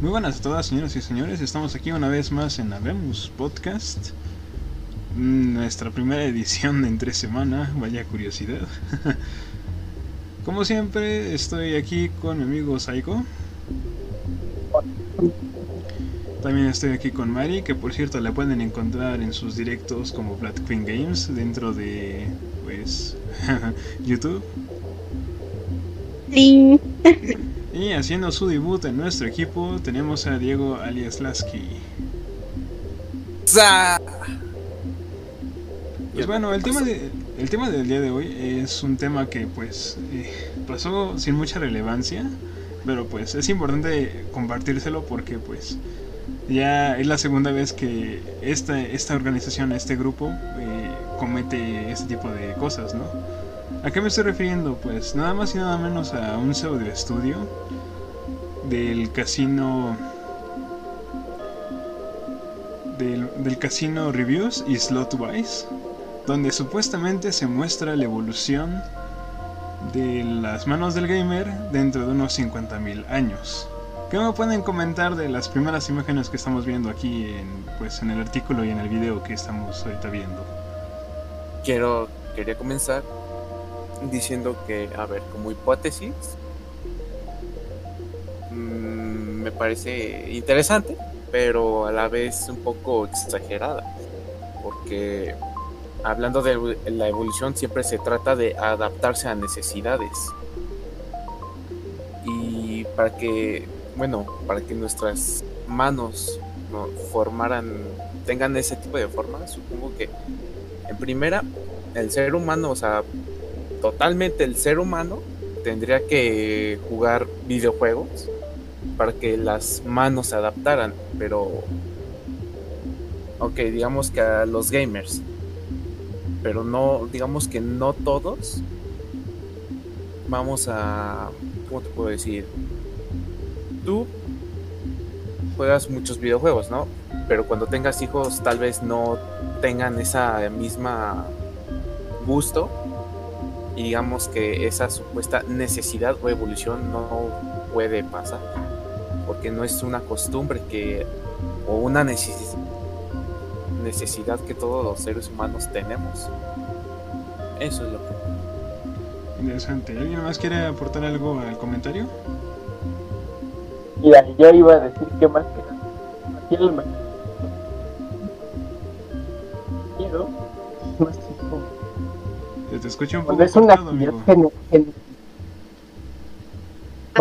Muy buenas a todas, señoras y señores. Estamos aquí una vez más en Habemos Podcast. Mm, Nuestra primera edición entre semana, vaya curiosidad. Como siempre, estoy aquí con mi amigo Saiko. También estoy aquí con Mari, que por cierto la pueden encontrar en sus directos como Black Queen Games dentro de pues YouTube. Sí. Y haciendo su debut en nuestro equipo tenemos a Diego alias Lasky. Pues bueno, el tema, de, el tema del día de hoy es un tema que pues eh, pasó sin mucha relevancia, pero pues es importante compartírselo porque pues ya es la segunda vez que esta, esta organización, este grupo eh, comete este tipo de cosas, ¿no? ¿A qué me estoy refiriendo? Pues nada más y nada menos a un pseudo estudio del casino del, del casino Reviews y Slotwise donde supuestamente se muestra la evolución de las manos del gamer dentro de unos 50.000 años. ¿Qué me pueden comentar de las primeras imágenes que estamos viendo aquí en, pues, en el artículo y en el video que estamos ahorita viendo? Quiero, quería comenzar diciendo que, a ver, como hipótesis, parece interesante, pero a la vez un poco exagerada, porque hablando de la evolución siempre se trata de adaptarse a necesidades. Y para que, bueno, para que nuestras manos ¿no? formaran, tengan ese tipo de forma, supongo que en primera, el ser humano, o sea, totalmente el ser humano tendría que jugar videojuegos para que las manos se adaptaran, pero ok, digamos que a los gamers pero no, digamos que no todos vamos a, ¿cómo te puedo decir? Tú juegas muchos videojuegos, ¿no? Pero cuando tengas hijos tal vez no tengan esa misma gusto y digamos que esa supuesta necesidad o evolución no puede pasar porque no es una costumbre que o una necesidad necesidad que todos los seres humanos tenemos. Eso es lo que... Interesante. ¿Alguien más quiere aportar algo al comentario? Mira, yo iba a decir que más que nada, el sé cómo. Se te escucha un poco Es una cortado, amigo.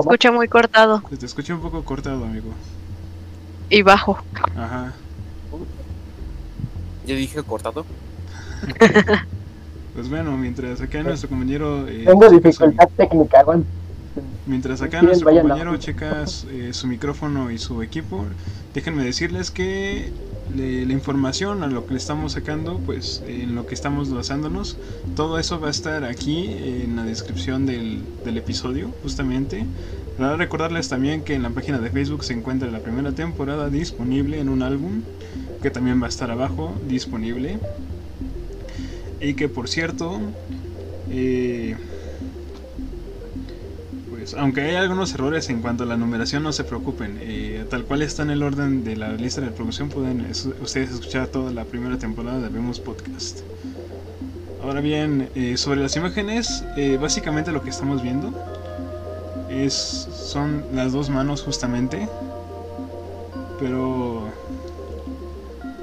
Se escucha muy cortado Se te escucha un poco cortado, amigo. y bajo. Ajá. Yo dije cortado. Pues bueno, mientras acá nuestro compañero... eh, Tengo su- dificultad técnica. Mientras acá nuestro compañero checa eh, su micrófono y su equipo, déjenme decirles que la información a lo que le estamos sacando, pues en lo que estamos basándonos, todo eso va a estar aquí en la descripción del, del episodio, justamente. Para recordarles también que en la página de Facebook se encuentra la primera temporada disponible en un álbum, que también va a estar abajo disponible. Y que por cierto, eh, pues aunque hay algunos errores en cuanto a la numeración, no se preocupen. eh, tal cual está en el orden de la lista de reproducción, pueden es- ustedes escuchar toda la primera temporada de Vemos Podcast. Ahora bien, eh, sobre las imágenes, eh, básicamente lo que estamos viendo es son las dos manos justamente, pero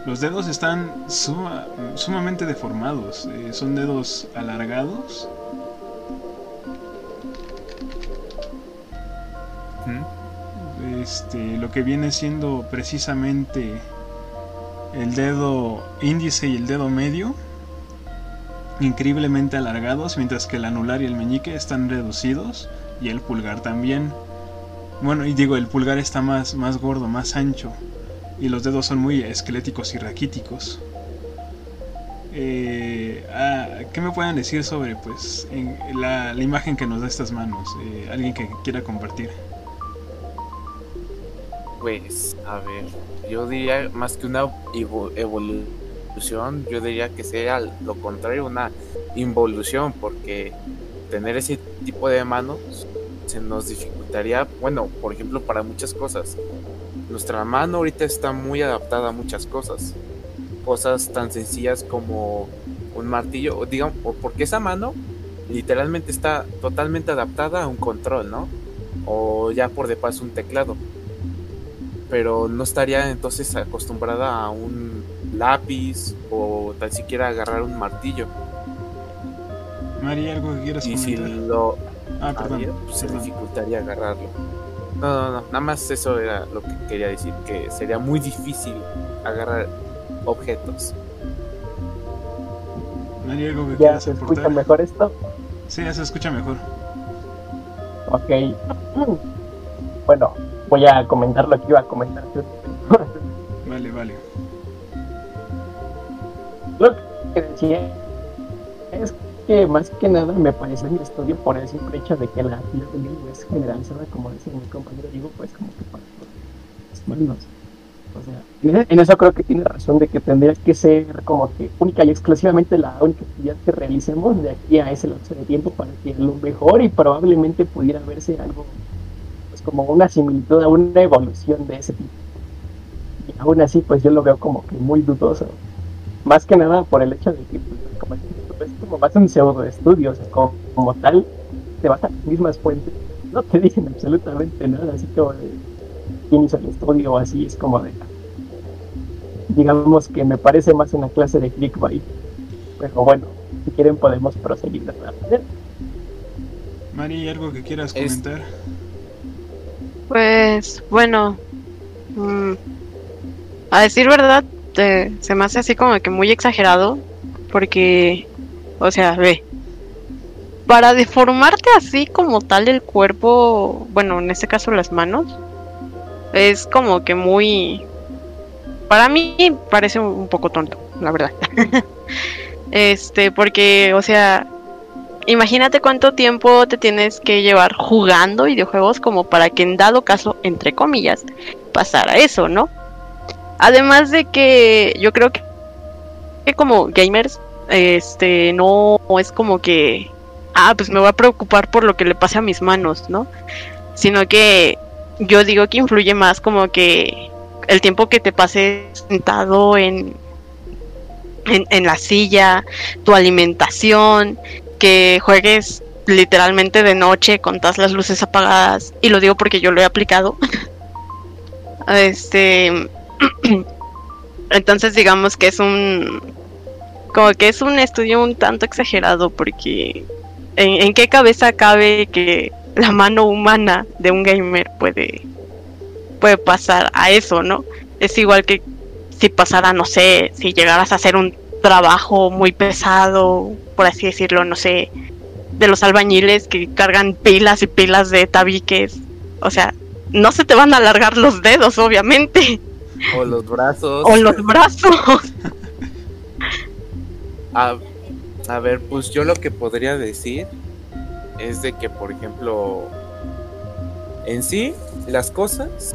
los dedos están suma- sumamente deformados. eh, son dedos alargados este, lo que viene siendo precisamente el dedo índice y el dedo medio increíblemente alargados mientras que el anular y el meñique están reducidos y el pulgar también. Bueno y digo el pulgar está más, más gordo más ancho y los dedos son muy esqueléticos y raquíticos. Eh, ah, ¿qué me pueden decir sobre pues la imagen que nos da estas manos Eh, alguien que quiera compartir Pues, a ver, yo diría más que una evo- evolución, yo diría que sea lo contrario, una involución, porque tener ese tipo de manos se nos dificultaría, bueno, por ejemplo, para muchas cosas. nuestra mano ahorita está muy adaptada a muchas cosas. Cosas tan sencillas como un martillo, o digamos, porque esa mano literalmente está totalmente adaptada a un control, ¿no? O ya por de paso un teclado. Pero no estaría entonces acostumbrada a un lápiz o tan siquiera agarrar un martillo. María, ¿algo que quieras Y si lo Ah, perdón. haría, pues, se dificultaría agarrarlo. No, no, no, nada más eso era lo que quería decir, que sería muy difícil agarrar objetos. María, ¿algo que ¿Ya quieras se escucha aportar? mejor esto? Sí, ya se escucha mejor. Ok. Bueno, voy a comentar lo que iba a comentar. Vale, vale. Lo que decía es que más que nada me parece mi estudio por el simple hecho de que la libro es generalizada, como dice mi compañero Diego, pues como que para los manos. O sea, en eso creo que tiene razón de que tendría que ser como que única y exclusivamente la única actividad que realicemos de aquí a ese lapso de tiempo para que a lo mejor y probablemente pudiera verse algo como una similitud a una evolución de ese tipo. Y aún así pues yo lo veo como que muy dudoso más que nada por el hecho de que pues, como es es como más un pseudo estudio, o sea, como, como tal, te vas a las mismas fuentes, no te dicen absolutamente nada, así como de quién hizo el estudio o así, es como de digamos que me parece más una clase de clickbait. Pero bueno, si quieren podemos proseguir de otra manera. ¿algo que quieras Es- comentar? Pues bueno, mm, a decir verdad, se me hace así como que muy exagerado, porque, o sea, ve, para deformarte así como tal el cuerpo, bueno, en este caso las manos, es como que muy, para mí parece un poco tonto, la verdad. este, porque, o sea, Imagínate cuánto tiempo te tienes que llevar jugando videojuegos como para que en dado caso, entre comillas, pasara eso, ¿no? Además de que yo creo que, que como gamers, este, no es como que, ah, pues me voy a preocupar por lo que le pase a mis manos, ¿no? Sino que yo digo que influye más como que el tiempo que te pases sentado en, en, en la silla, tu alimentación, que juegues literalmente de noche con todas las luces apagadas y lo digo porque yo lo he aplicado. Este entonces digamos que es un como que es un estudio un tanto exagerado porque en, qué cabeza cabe que la mano humana de un gamer puede puede pasar a eso no es igual que si pasara no sé si llegaras a hacer un trabajo muy pesado, por así decirlo, no sé, de los albañiles que cargan pilas y pilas de tabiques. O sea, no se te van a alargar los dedos, obviamente, O los brazos. o los brazos. A, a ver, pues yo lo que podría decir es de que, por ejemplo, en sí, las cosas,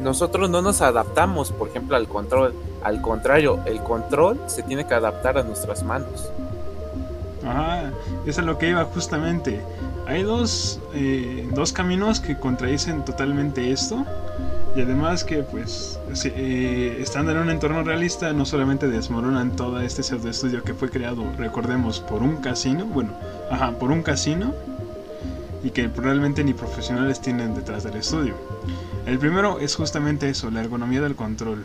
nosotros no nos adaptamos, por ejemplo, al control. Al contrario, el control se tiene que adaptar a nuestras manos. Ajá, eso es lo que iba justamente. Hay dos, eh, dos caminos que contradicen totalmente esto. Y además que pues eh, estando en un entorno realista no solamente desmoronan todo este pseudo estudio que fue creado, recordemos, por un casino, bueno, ajá, por un casino y que probablemente ni profesionales tienen detrás del estudio. El primero es justamente eso, la ergonomía del control.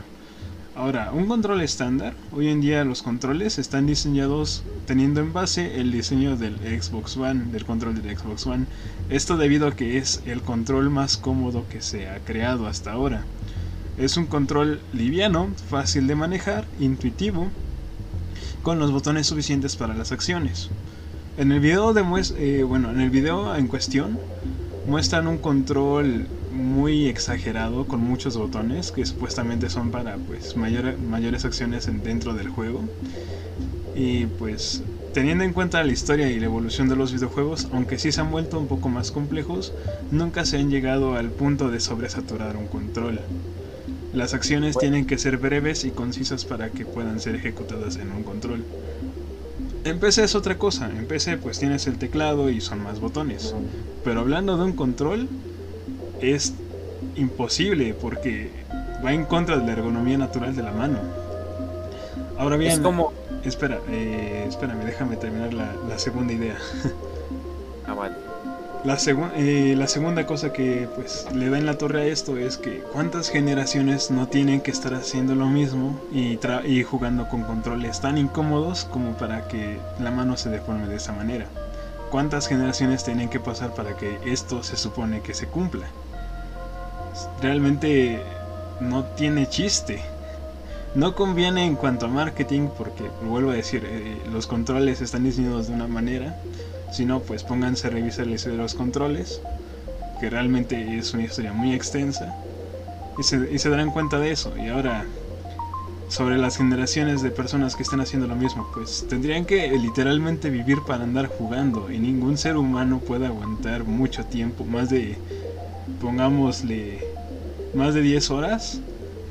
Ahora, un control estándar, hoy en día los controles están diseñados teniendo en base el diseño del Xbox One, del control del Xbox One. Esto debido a que es el control más cómodo que se ha creado hasta ahora. Es un control liviano, fácil de manejar, intuitivo, con los botones suficientes para las acciones. En el video eh, bueno, en el video en cuestión muestran un control muy exagerado con muchos botones que supuestamente son para pues mayor- mayores acciones en- dentro del juego. Y pues teniendo en cuenta la historia y la evolución de los videojuegos aunque sí se han vuelto un poco más complejos nunca se han llegado al punto de sobresaturar un control. Las acciones tienen que ser breves y concisas para que puedan ser ejecutadas en un control. En PC es otra cosa. En PC pues tienes el teclado y son más botones. Pero hablando de un control, es imposible porque va en contra de la ergonomía natural de la mano. Ahora bien, Es como. espera, eh, espérame, déjame terminar la, la segunda idea. Ah, vale. La, segun- eh, la segunda cosa que pues le da en la torre a esto es que cuántas generaciones no tienen que estar haciendo lo mismo y, tra- y jugando con controles tan incómodos como para que la mano se deforme de esa manera. ¿Cuántas generaciones tienen que pasar para que esto se supone que se cumpla? Realmente no tiene chiste. No conviene en cuanto a marketing porque, vuelvo a decir, eh, los controles están diseñados de una manera si no, pues pónganse a revisar la historia de los controles, que realmente es una historia muy extensa, y se, y se darán cuenta de eso. Y ahora, sobre las generaciones de personas que están haciendo lo mismo, pues tendrían que literalmente vivir para andar jugando, y ningún ser humano puede aguantar mucho tiempo, más de, pongámosle, más de 10 horas,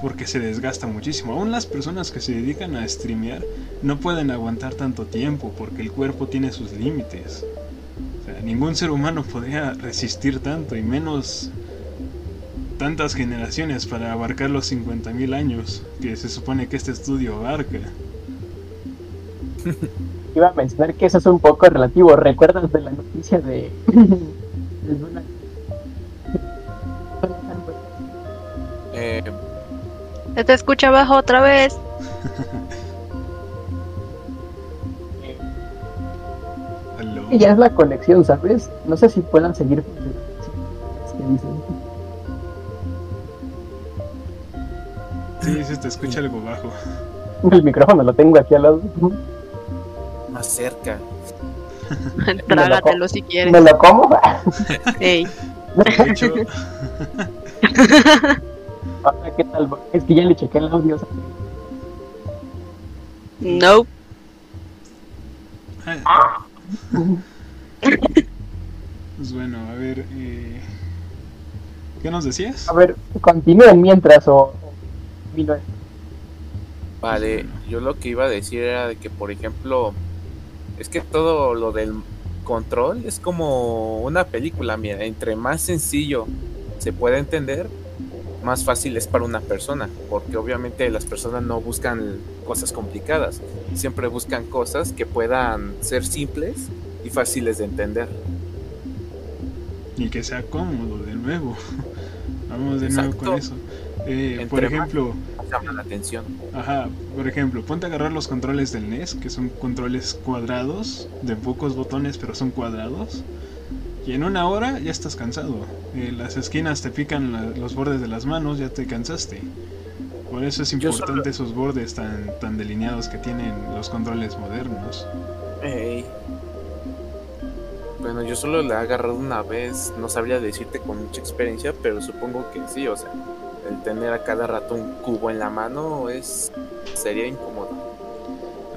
porque se desgasta muchísimo. Aún las personas que se dedican a streamear no pueden aguantar tanto tiempo porque el cuerpo tiene sus límites. O sea, ningún ser humano podría resistir tanto y menos tantas generaciones para abarcar los 50.000 años que se supone que este estudio abarca. Iba a mencionar que eso es un poco relativo. ¿Recuerdas de la noticia de... de Se te escucha abajo otra vez. Y ya es la conexión, ¿sabes? No sé si puedan seguir. Sí, se te escucha algo bajo. El micrófono lo tengo aquí al lado. más cerca. Trágatelo si quieres. ¿Me lo como? Ey, De hecho, Ahora, ¿qué tal? Es que ya le chequé el audio. ¿sabes? no. ah, pues bueno, a ver, eh, ¿qué nos decías? A ver, continúen mientras o... Vale, yo lo que iba a decir era de que, por ejemplo, es que todo lo del control es como una película, mira, entre más sencillo se puede entender, más fácil es para una persona, porque obviamente las personas no buscan cosas complicadas, siempre buscan cosas que puedan ser simples y fáciles de entender. Y que sea cómodo, de nuevo. Vamos de nuevo con eso. Eh, por ejemplo, Llama la atención. Ajá, por ejemplo, ponte a agarrar los controles del NES, que son controles cuadrados, de pocos botones, pero son cuadrados. Y en una hora ya estás cansado. Eh, las esquinas te pican la- los bordes de las manos, ya te cansaste. Por eso es importante esos bordes tan, tan delineados que tienen los controles modernos. Ey. Bueno, yo solo la he agarrado una vez, no sabría decirte con mucha experiencia, pero supongo que sí, o sea, el tener a cada rato un cubo en la mano es sería incómodo.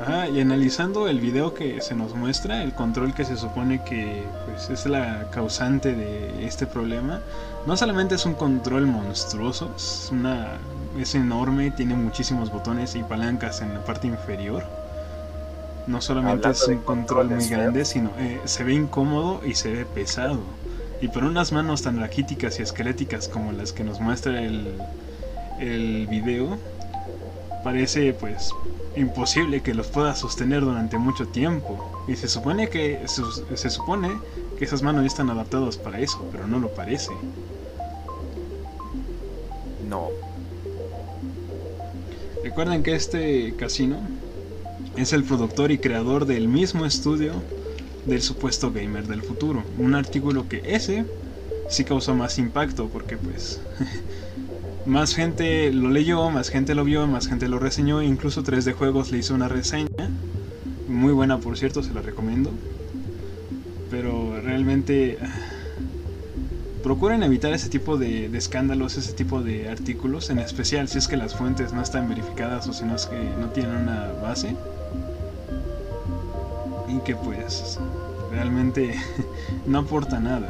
Ajá, y analizando el video que se nos muestra, el control que se supone que pues, es la causante de este problema, no solamente es un control monstruoso, es, una, es enorme, tiene muchísimos botones y palancas en la parte inferior. No solamente Hablando es un control muy grande, sino eh, se ve incómodo y se ve pesado. Y por unas manos tan raquíticas y esqueléticas como las que nos muestra el, el video, parece pues imposible que los pueda sostener durante mucho tiempo. Y se supone que se supone que esas manos ya están adaptadas para eso, pero no lo parece. No. Recuerden que este casino es el productor y creador del mismo estudio del supuesto gamer del futuro. Un artículo que ese sí causó más impacto porque pues más gente lo leyó, más gente lo vio, más gente lo reseñó, incluso 3D Juegos le hizo una reseña. Muy buena por cierto, se la recomiendo. Pero realmente procuren evitar ese tipo de, escándalos, ese tipo de artículos, en especial si es que las fuentes no están verificadas o si no es que no tienen una base. Y que pues realmente no aporta nada.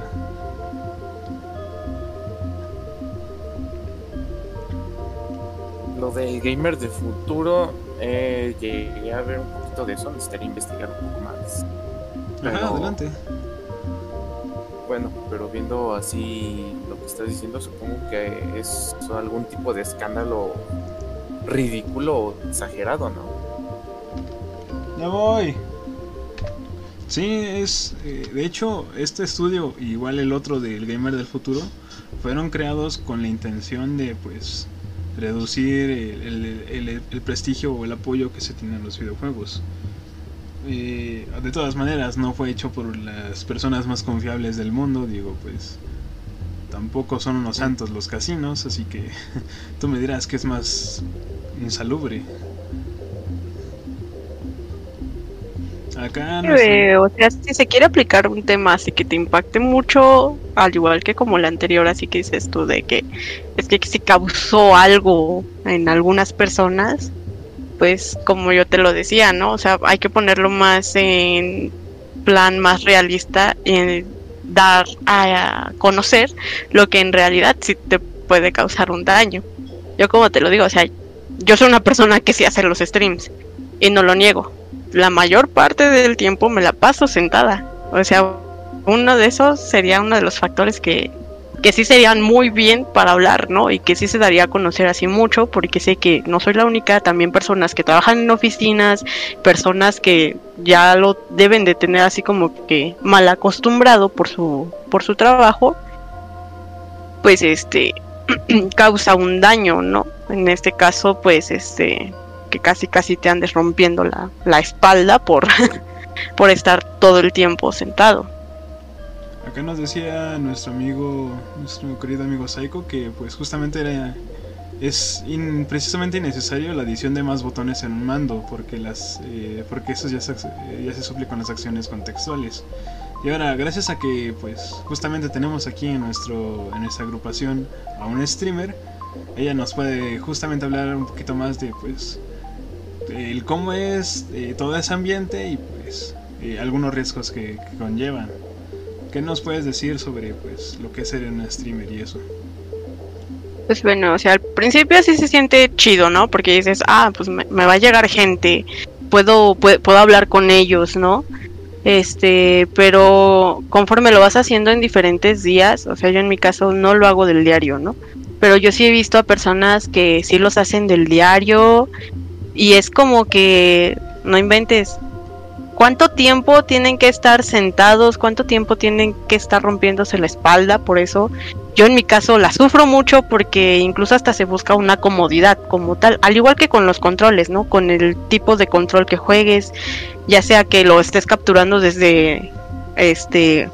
Lo del gamer de futuro, eh, llegué a ver un poquito de eso, necesitaría investigar un poco más. Ajá, adelante. Bueno, pero viendo así lo que estás diciendo, supongo que es algún tipo de escándalo ridículo o exagerado, ¿no? Ya voy. Sí, es. eh, de hecho, este estudio, igual el otro del Gamer del Futuro, fueron creados con la intención de, pues, reducir el, el- el- el prestigio o el apoyo que se tiene en los videojuegos. Eh, de todas maneras, no fue hecho por las personas más confiables del mundo, digo, pues. Tampoco son unos santos los casinos, así que tú me dirás que es más insalubre. Acá no. Eh, o sea, si se quiere aplicar un tema así que te impacte mucho, al igual que como la anterior, así que dices tú de que es que si causó algo en algunas personas, pues como yo te lo decía, ¿no? O sea, hay que ponerlo más en plan más realista y dar a conocer lo que en realidad sí te puede causar un daño. Yo como te lo digo, o sea, yo soy una persona que sí hace los streams y no lo niego la mayor parte del tiempo me la paso sentada. O sea, uno de esos sería uno de los factores que, que sí serían muy bien para hablar, ¿no? Y que sí se daría a conocer así mucho, porque sé que no soy la única, también personas que trabajan en oficinas, personas que ya lo deben de tener así como que mal acostumbrado por su, por su trabajo, pues este causa un daño, ¿no? En este caso, pues este que casi casi te andes rompiendo la, la espalda por, por estar todo el tiempo sentado. Acá nos decía nuestro amigo, nuestro querido amigo Saiko, que pues justamente era es precisamente innecesario la adición de más botones en un mando, porque las eh, porque eso ya se, eh, ya se suple con las acciones contextuales. Y ahora, gracias a que pues justamente tenemos aquí en nuestro en nuestra agrupación a un streamer, ella nos puede justamente hablar un poquito más de pues el cómo es eh, todo ese ambiente y pues eh, algunos riesgos que, que conllevan. ¿Qué nos puedes decir sobre pues lo que es ser un streamer y eso? Pues bueno, o sea, al principio sí se siente chido, ¿no? Porque dices, ah, pues me, me va a llegar gente, puedo, puedo, puedo hablar con ellos, ¿no? Este, pero conforme lo vas haciendo en diferentes días, o sea, yo en mi caso no lo hago del diario, ¿no? Pero yo sí he visto a personas que sí los hacen del diario y es como que no inventes. ¿Cuánto tiempo tienen que estar sentados? ¿Cuánto tiempo tienen que estar rompiéndose la espalda? Por eso yo en mi caso la sufro mucho porque incluso hasta se busca una comodidad como tal, al igual que con los controles, ¿no? Con el tipo de control que juegues, ya sea que lo estés capturando desde este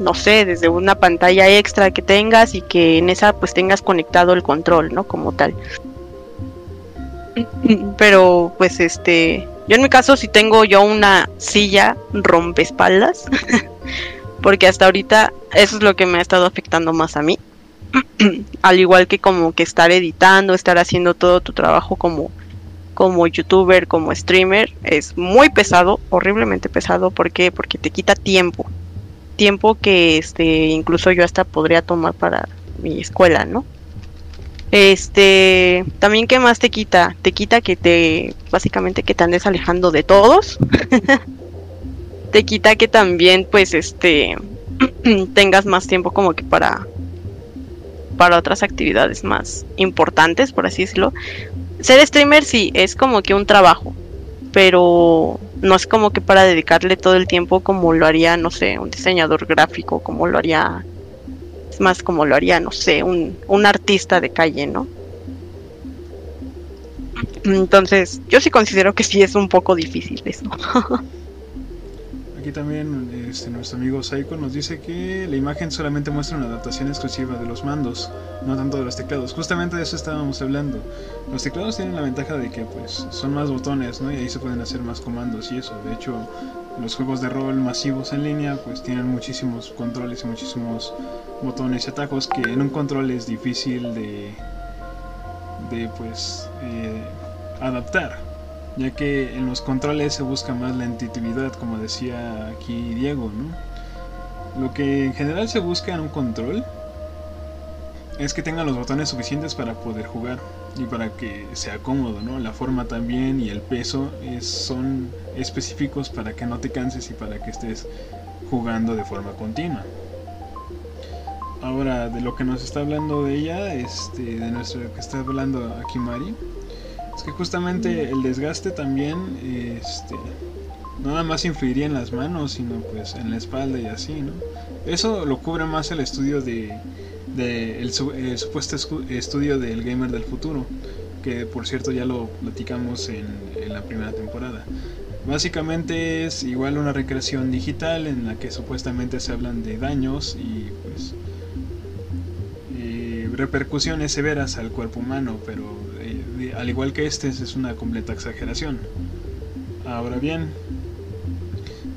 no sé, desde una pantalla extra que tengas y que en esa pues tengas conectado el control, ¿no? Como tal. Pero pues este, yo en mi caso si tengo yo una silla rompespaldas, porque hasta ahorita eso es lo que me ha estado afectando más a mí. Al igual que como que estar editando, estar haciendo todo tu trabajo como como youtuber, como streamer, es muy pesado, horriblemente pesado, ¿por qué? Porque te quita tiempo. Tiempo que este incluso yo hasta podría tomar para mi escuela, ¿no? Este, también qué más te quita? Te quita que te básicamente que te andes alejando de todos. te quita que también pues este tengas más tiempo como que para para otras actividades más importantes, por así decirlo. Ser streamer sí es como que un trabajo, pero no es como que para dedicarle todo el tiempo como lo haría, no sé, un diseñador gráfico, como lo haría más como lo haría, no sé, un, un artista de calle, ¿no? Entonces, yo sí considero que sí es un poco difícil eso. Aquí también este, nuestro amigo Saiko nos dice que la imagen solamente muestra una adaptación exclusiva de los mandos, no tanto de los teclados. Justamente de eso estábamos hablando. Los teclados tienen la ventaja de que pues son más botones, ¿no? Y ahí se pueden hacer más comandos y eso. De hecho, los juegos de rol masivos en línea pues tienen muchísimos controles y muchísimos botones y atajos que en un control es difícil de de pues eh, adaptar ya que en los controles se busca más la intuitividad como decía aquí Diego ¿no? lo que en general se busca en un control es que tenga los botones suficientes para poder jugar y para que sea cómodo, ¿no? La forma también y el peso es, son específicos para que no te canses y para que estés jugando de forma continua. Ahora, de lo que nos está hablando de ella, este, de nuestro que está hablando aquí Mari, es que justamente el desgaste también, este, no nada más influiría en las manos, sino pues en la espalda y así, ¿no? Eso lo cubre más el estudio de, de el, su- el supuesto estudio del gamer del futuro, que por cierto ya lo platicamos en, la primera temporada. Básicamente es igual una recreación digital en la que supuestamente se hablan de daños y pues eh, repercusiones severas al cuerpo humano, pero eh, de- al igual que este es una completa exageración. Ahora bien,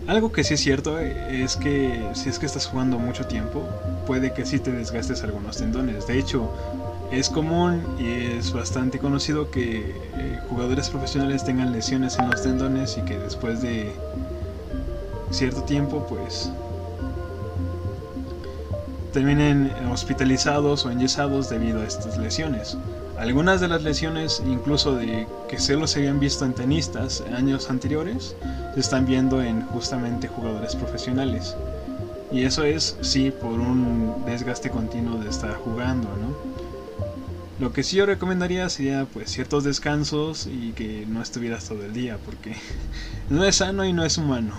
algo que sí es cierto eh, es que si es que estás jugando mucho tiempo, puede que sí te desgastes algunos tendones. De hecho, es común y es bastante conocido que eh, jugadores profesionales tengan lesiones en los tendones y que después de cierto tiempo, pues terminen hospitalizados o enyesados debido a estas lesiones. Algunas de las lesiones, incluso de que solo se habían visto en tenistas años anteriores, se están viendo en justamente jugadores profesionales. Y eso es, sí, por un desgaste continuo de estar jugando, ¿no? Lo que sí yo recomendaría sería pues ciertos descansos y que no estuvieras todo el día, porque no es sano y no es humano.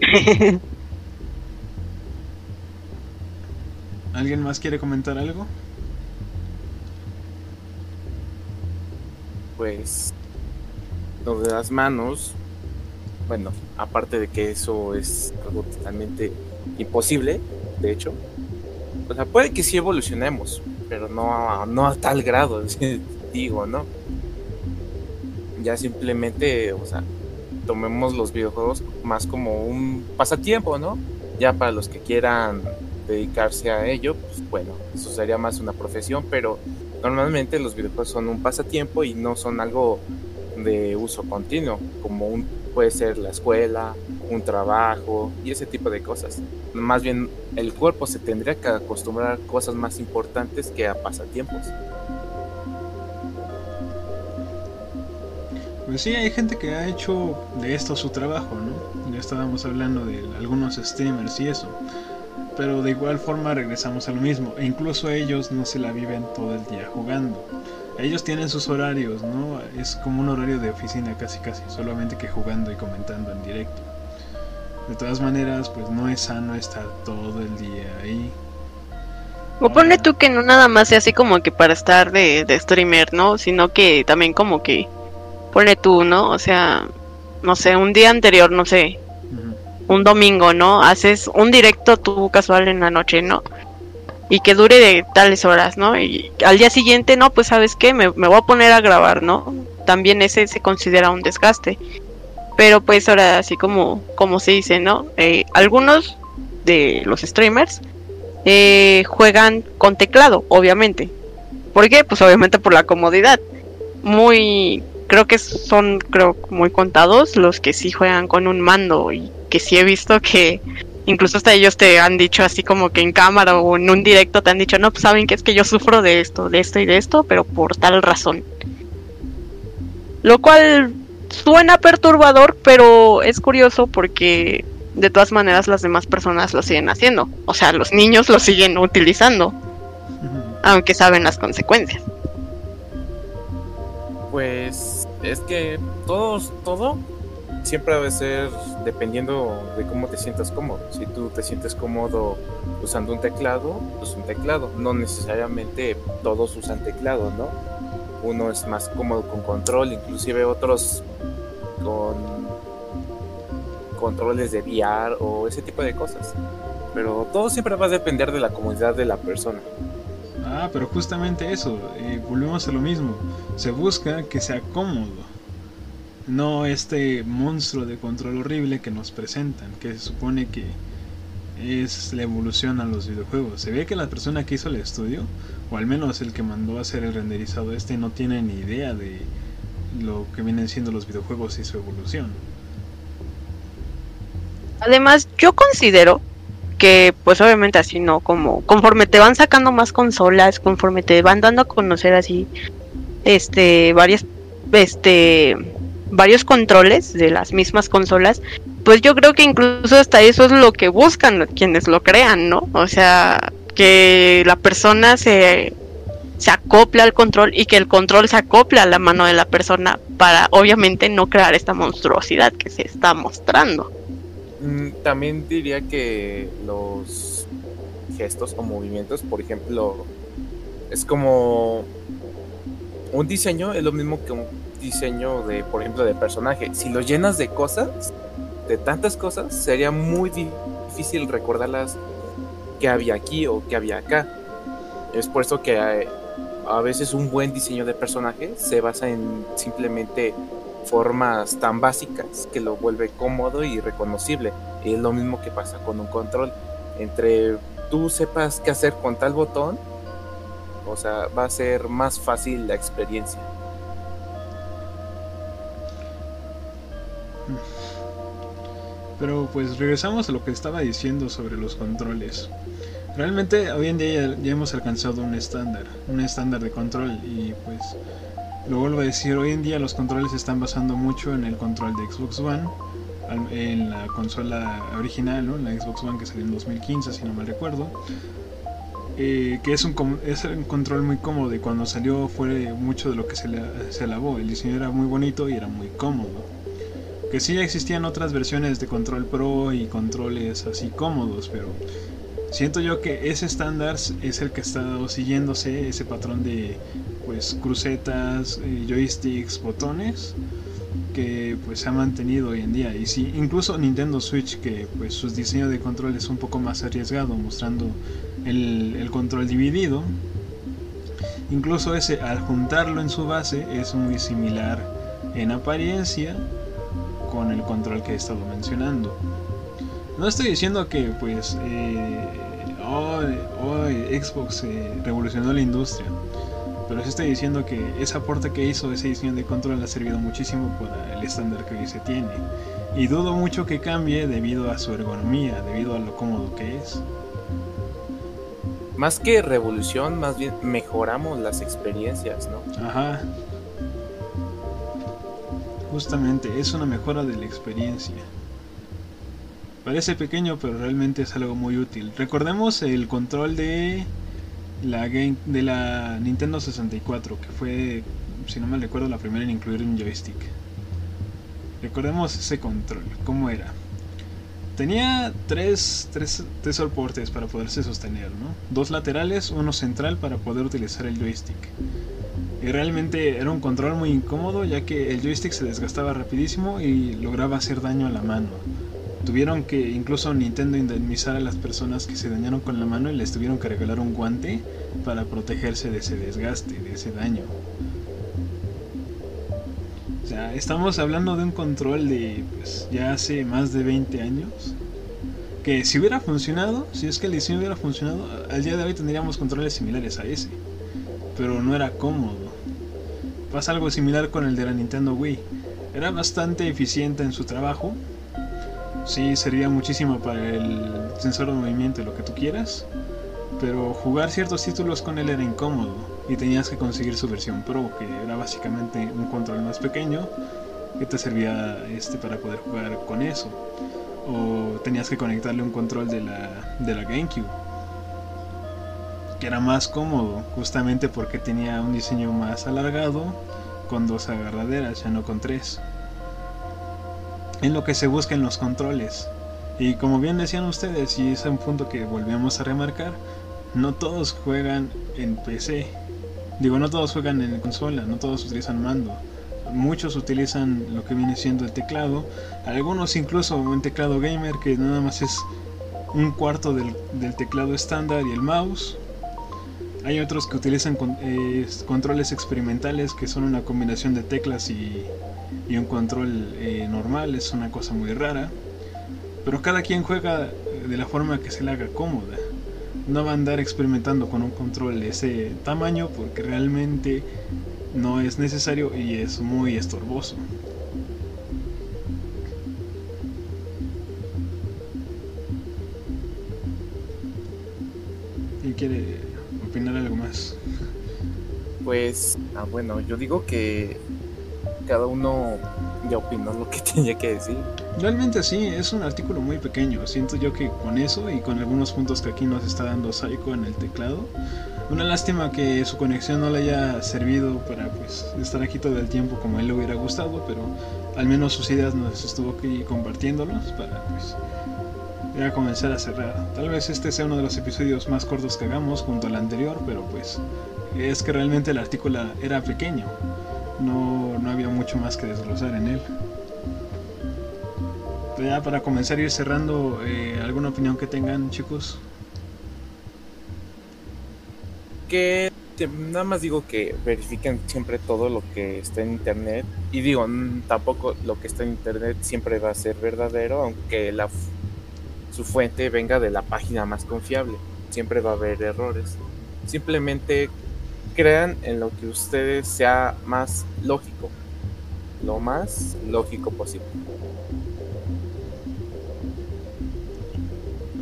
¿Alguien más quiere comentar algo? Pues lo de las manos, bueno, aparte de que eso es algo totalmente imposible, de hecho, o sea, puede que sí evolucionemos, pero no a, no a tal grado, digo, ¿no? Ya simplemente, o sea, tomemos los videojuegos más como un pasatiempo, ¿no? Ya para los que quieran dedicarse a ello, pues bueno, eso sería más una profesión, pero normalmente los videojuegos son un pasatiempo y no son algo de uso continuo, como un, puede ser la escuela, un trabajo y ese tipo de cosas. Más bien el cuerpo se tendría que acostumbrar a cosas más importantes que a pasatiempos. Pues sí, hay gente que ha hecho de esto su trabajo, ¿no? Ya estábamos hablando de algunos streamers y eso. Pero de igual forma regresamos a lo mismo. E incluso ellos no se la viven todo el día jugando. Ellos tienen sus horarios, ¿no? Es como un horario de oficina casi casi, solamente que jugando y comentando en directo. De todas maneras, pues no es sano estar todo el día ahí. O ponle tú que no nada más sea así como que para estar de, de streamer, ¿no? Sino que también como que ponle tú, ¿no? O sea, no sé, un día anterior, no sé, un domingo, ¿no? Haces un directo tú casual en la noche, ¿no? Y que dure de tales horas, ¿no? Y al día siguiente, no, pues sabes qué, me, me voy a poner a grabar, ¿no? También ese se considera un desgaste. Pero pues ahora así como, como se dice, ¿no? Eh, algunos de los streamers eh, juegan con teclado, obviamente. ¿Por qué? Pues obviamente por la comodidad. Muy, creo que son, creo, muy contados los que sí juegan con un mando y que sí he visto que incluso hasta ellos te han dicho así como que en cámara o en un directo te han dicho, no, pues saben que es que yo sufro de esto, de esto y de esto, pero por tal razón. Lo cual suena perturbador, pero es curioso porque de todas maneras las demás personas lo siguen haciendo. O sea, los niños lo siguen utilizando, aunque saben las consecuencias. Pues es que todos, todo siempre debe ser dependiendo de cómo te sientas cómodo. Si tú te sientes cómodo usando un teclado, pues un teclado. No necesariamente todos usan teclado, ¿no? Uno es más cómodo con control, inclusive otros con controles de VR o ese tipo de cosas. Pero todo siempre va a depender de la comodidad de la persona. Ah, pero justamente eso, eh, volvemos a lo mismo. Se busca que sea cómodo. No este monstruo de control horrible que nos presentan, que se supone que es la evolución a los videojuegos. Se ve que la persona que hizo el estudio, o al menos el que mandó a hacer el renderizado este, no tiene ni idea de lo que vienen siendo los videojuegos y su evolución. Además, yo considero que, pues obviamente así, ¿no? Como conforme te van sacando más consolas, conforme te van dando a conocer así, este, varias, este, varios controles de las mismas consolas, pues yo creo que incluso hasta eso es lo que buscan quienes lo crean, ¿no? O sea, que la persona se, se acopla al control y que el control se acopla a la mano de la persona para obviamente no crear esta monstruosidad que se está mostrando. Mm, También diría que los gestos o movimientos, por ejemplo, es como un diseño, es lo mismo que un diseño de, por ejemplo, de personaje. Si lo llenas de cosas, de tantas cosas, sería muy di- difícil recordarlas que había aquí o que había acá. Es por eso que eh, a veces un buen diseño de personaje se basa en simplemente formas tan básicas que lo vuelve cómodo y reconocible. Es lo mismo que pasa con un control. Entre tú sepas qué hacer con tal botón, o sea, va a ser más fácil la experiencia. Pero pues regresamos a lo que estaba diciendo sobre los controles. Realmente hoy en día ya, ya hemos alcanzado un estándar, un estándar de control y pues lo vuelvo a decir, hoy en día los controles se están basando mucho en el control de Xbox One, en la consola original, ¿no? la Xbox One que salió en 2015 si no mal recuerdo. eh, que es un, es un control muy cómodo y cuando salió fue mucho de lo que se, le, se. El diseño era muy bonito y era muy cómodo que sí existían otras versiones de control pro y controles así cómodos, pero siento yo que ese estándar es el que ha estado siguiéndose, ese patrón de pues crucetas, eh, joysticks, botones que pues se ha mantenido hoy en día. Y sí, incluso Nintendo Switch que pues su diseño de control es un poco más arriesgado mostrando el, el control dividido incluso ese al juntarlo en su base es muy similar en apariencia con el control que he estado mencionando. No estoy diciendo que pues eh, hoy, hoy Xbox eh, revolucionó la industria, pero sí estoy diciendo que ese aporte que hizo ese diseño de control ha servido muchísimo para el estándar que hoy se tiene. Y dudo mucho que cambie debido a su ergonomía, debido a lo cómodo que es. Más que revolución, más bien mejoramos las experiencias, ¿no? Ajá. Justamente, es una mejora de la experiencia. Parece pequeño, pero realmente es algo muy útil. Recordemos el control de la Nintendo 64, que fue, si no me recuerdo, la primera en incluir un joystick. Recordemos ese control, cómo era. Tenía tres, tres, tres soportes para poderse sostener, ¿no? Dos laterales, uno central para poder utilizar el joystick. Y realmente era un control muy incómodo ya que el joystick se desgastaba rapidísimo y lograba hacer daño a la mano. Tuvieron que incluso Nintendo indemnizar a las personas que se dañaron con la mano y les tuvieron que regalar un guante para protegerse de ese desgaste, de ese daño. O sea, estamos hablando de un control de pues, ya hace más de 20 años. Que si hubiera funcionado, si es que el diseño hubiera funcionado, al día de hoy tendríamos controles similares a ese. Pero no era cómodo. Pasa algo similar con el de la Nintendo Wii. Era bastante eficiente en su trabajo. Sí, servía muchísimo para el sensor de movimiento y lo que tú quieras. Pero jugar ciertos títulos con él era incómodo. Y tenías que conseguir su versión Pro, que era básicamente un control más pequeño. Que te servía este para poder jugar con eso. O tenías que conectarle un control de la, de la GameCube era más cómodo, justamente porque tenía un diseño más alargado, con dos agarraderas, ya no con tres. En lo que se busca en los controles. Y como bien decían ustedes, y es un punto que volvemos a remarcar, no todos juegan en PC. Digo, no todos juegan en consola, no todos utilizan mando. Muchos utilizan lo que viene siendo el teclado, algunos incluso un teclado gamer que nada más es un cuarto del teclado estándar y el mouse. Hay otros que utilizan eh, controles experimentales que son una combinación de teclas y, un control eh, normal, es una cosa muy rara. Pero cada quien juega de la forma que se le haga cómoda. No va a andar experimentando con un control de ese tamaño porque realmente no es necesario y es muy estorboso. ¿Y quiere opinar algo más? Pues, ah, bueno, yo digo que cada uno ya opinó lo que tenía que decir. Realmente sí, es un artículo muy pequeño. Siento yo que con eso y con algunos puntos que aquí nos está dando Saiko en el teclado, una lástima que su conexión no le haya servido para pues estar aquí todo el tiempo como a él le hubiera gustado, pero al menos sus ideas nos estuvo aquí compartiéndolos para pues ya comenzar a cerrar. Tal vez este sea uno de los episodios más cortos que hagamos junto al anterior, pero pues es que realmente el artículo era pequeño. No, no había mucho más que desglosar en él. Ya para comenzar a ir cerrando, eh, ¿alguna opinión que tengan chicos? Que nada más digo que verifiquen siempre todo lo que está en internet. Y digo, tampoco lo que está en internet siempre va a ser verdadero, aunque la, su fuente venga de la página más confiable. Siempre va a haber errores. Simplemente crean en lo que ustedes sea más lógico. Lo más lógico posible.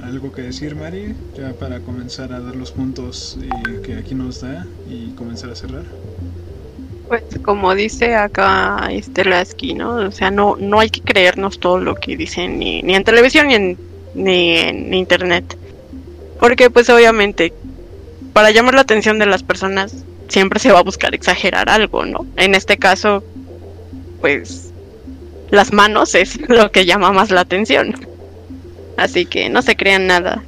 ¿Algo que decir, Mari? Ya para comenzar a dar los puntos eh, que aquí nos da y comenzar a cerrar. Pues como dice acá este Lasky, ¿no? O sea, no, no hay que creernos todo lo que dicen ni, ni en televisión ni en, ni en internet. Porque pues obviamente para llamar la atención de las personas siempre se va a buscar exagerar algo, ¿no? En este caso, pues las manos es lo que llama más la atención. Así que no se crean nada.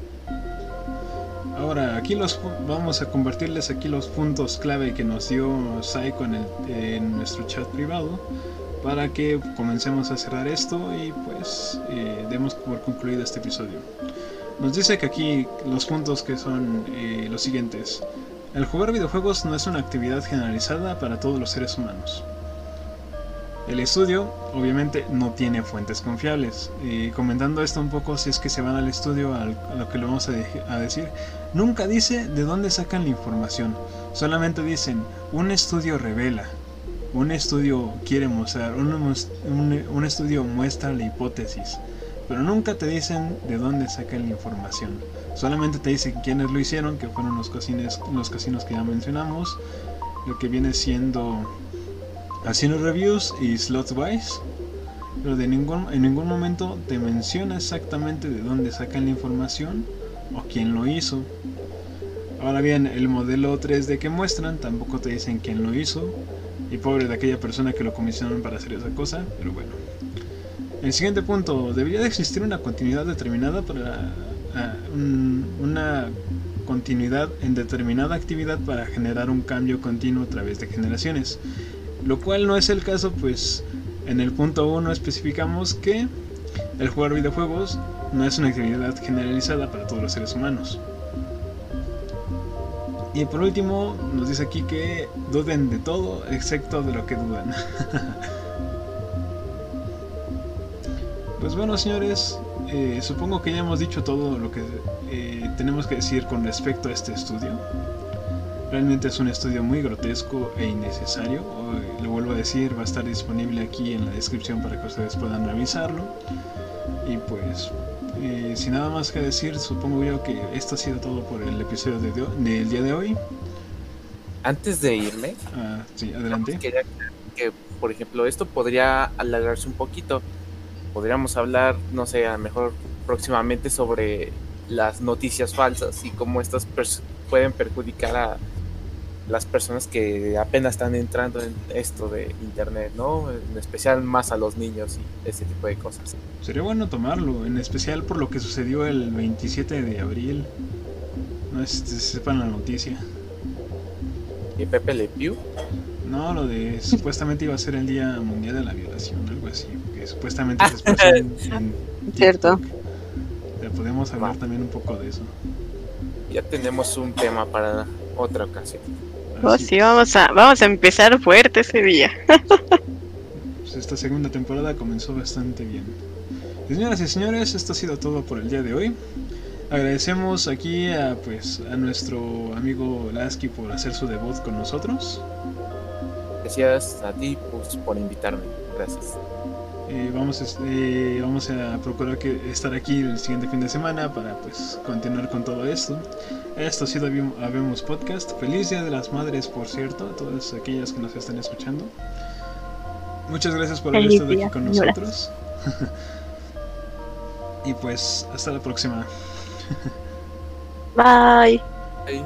Ahora, aquí los vamos a compartirles aquí los puntos clave que nos dio Saiko en, el- en nuestro chat privado para que comencemos a cerrar esto y pues eh, demos por concluido este episodio. Nos dice que aquí los puntos que son eh, los siguientes. El jugar videojuegos no es una actividad generalizada para todos los seres humanos. El estudio obviamente no tiene fuentes confiables. Y comentando esto un poco, si es que se van al estudio, al- a lo que le vamos a, de- a decir, nunca dice de dónde sacan la información. Solamente dicen, un estudio revela, un estudio quiere mostrar, un, estudio muestra la hipótesis. Pero nunca te dicen de dónde sacan la información. Solamente te dicen quiénes lo hicieron, que fueron los, cocines, los casinos que ya mencionamos. Lo que viene siendo Casino Reviews y Slotwise. Pero de ningún, en ningún momento te menciona exactamente de dónde sacan la información o quién lo hizo. Ahora bien, el modelo 3D que muestran tampoco te dicen quién lo hizo. Y pobre de aquella persona que lo comisionaron para hacer esa cosa, pero bueno. El siguiente punto, debería de existir una continuidad determinada para ah, un- una continuidad en determinada actividad para generar un cambio continuo a través de generaciones. Lo cual no es el caso, pues en el punto 1 especificamos que el jugar videojuegos no es una actividad generalizada para todos los seres humanos. Y por último, nos dice aquí que duden de todo excepto de lo que dudan. pues bueno, señores, eh, supongo que ya hemos dicho todo lo que eh, tenemos que decir con respecto a este estudio. Realmente es un estudio muy grotesco e innecesario. Lo vuelvo a decir, va a estar disponible aquí en la descripción para que ustedes puedan revisarlo. Y pues, eh, sin nada más que decir, supongo yo que esto ha sido todo por el episodio de de- del día de hoy. Antes de irme, Ah, sí, adelante. quería que, por ejemplo, esto podría alargarse un poquito. Podríamos hablar, no sé, a lo mejor próximamente sobre las noticias falsas y cómo estas pers- pueden perjudicar a las personas que apenas están entrando en esto de internet, ¿no? En especial más a los niños y ese tipo de cosas. Sería bueno tomarlo, en especial por lo que sucedió el 27 de abril. No sé si sepan la noticia. Y Pepe Le Pew, No, lo de supuestamente iba a ser el Día Mundial de la Violación, algo así. Que supuestamente se expresó en, en Cierto. Ya podemos hablar también un poco de eso. ya tenemos un tema para otra ocasión. Oh, sí, vamos a, vamos a empezar fuerte ese día. Pues esta segunda temporada comenzó bastante bien. Señoras y señores, esto ha sido todo por el día de hoy. Agradecemos aquí a pues a nuestro amigo Lasky por hacer su debut con nosotros. Gracias a ti pues, por invitarme. Gracias. Eh, vamos, a- eh, vamos a procurar que estar aquí el siguiente fin de semana para pues continuar con todo esto. Esto ha sido Habemos Podcast. Feliz Día de las Madres, por cierto, a todas aquellas que nos están escuchando. Muchas gracias por haber Feliz estado aquí con señora. nosotros. Y pues hasta la próxima. Bye. Ahí.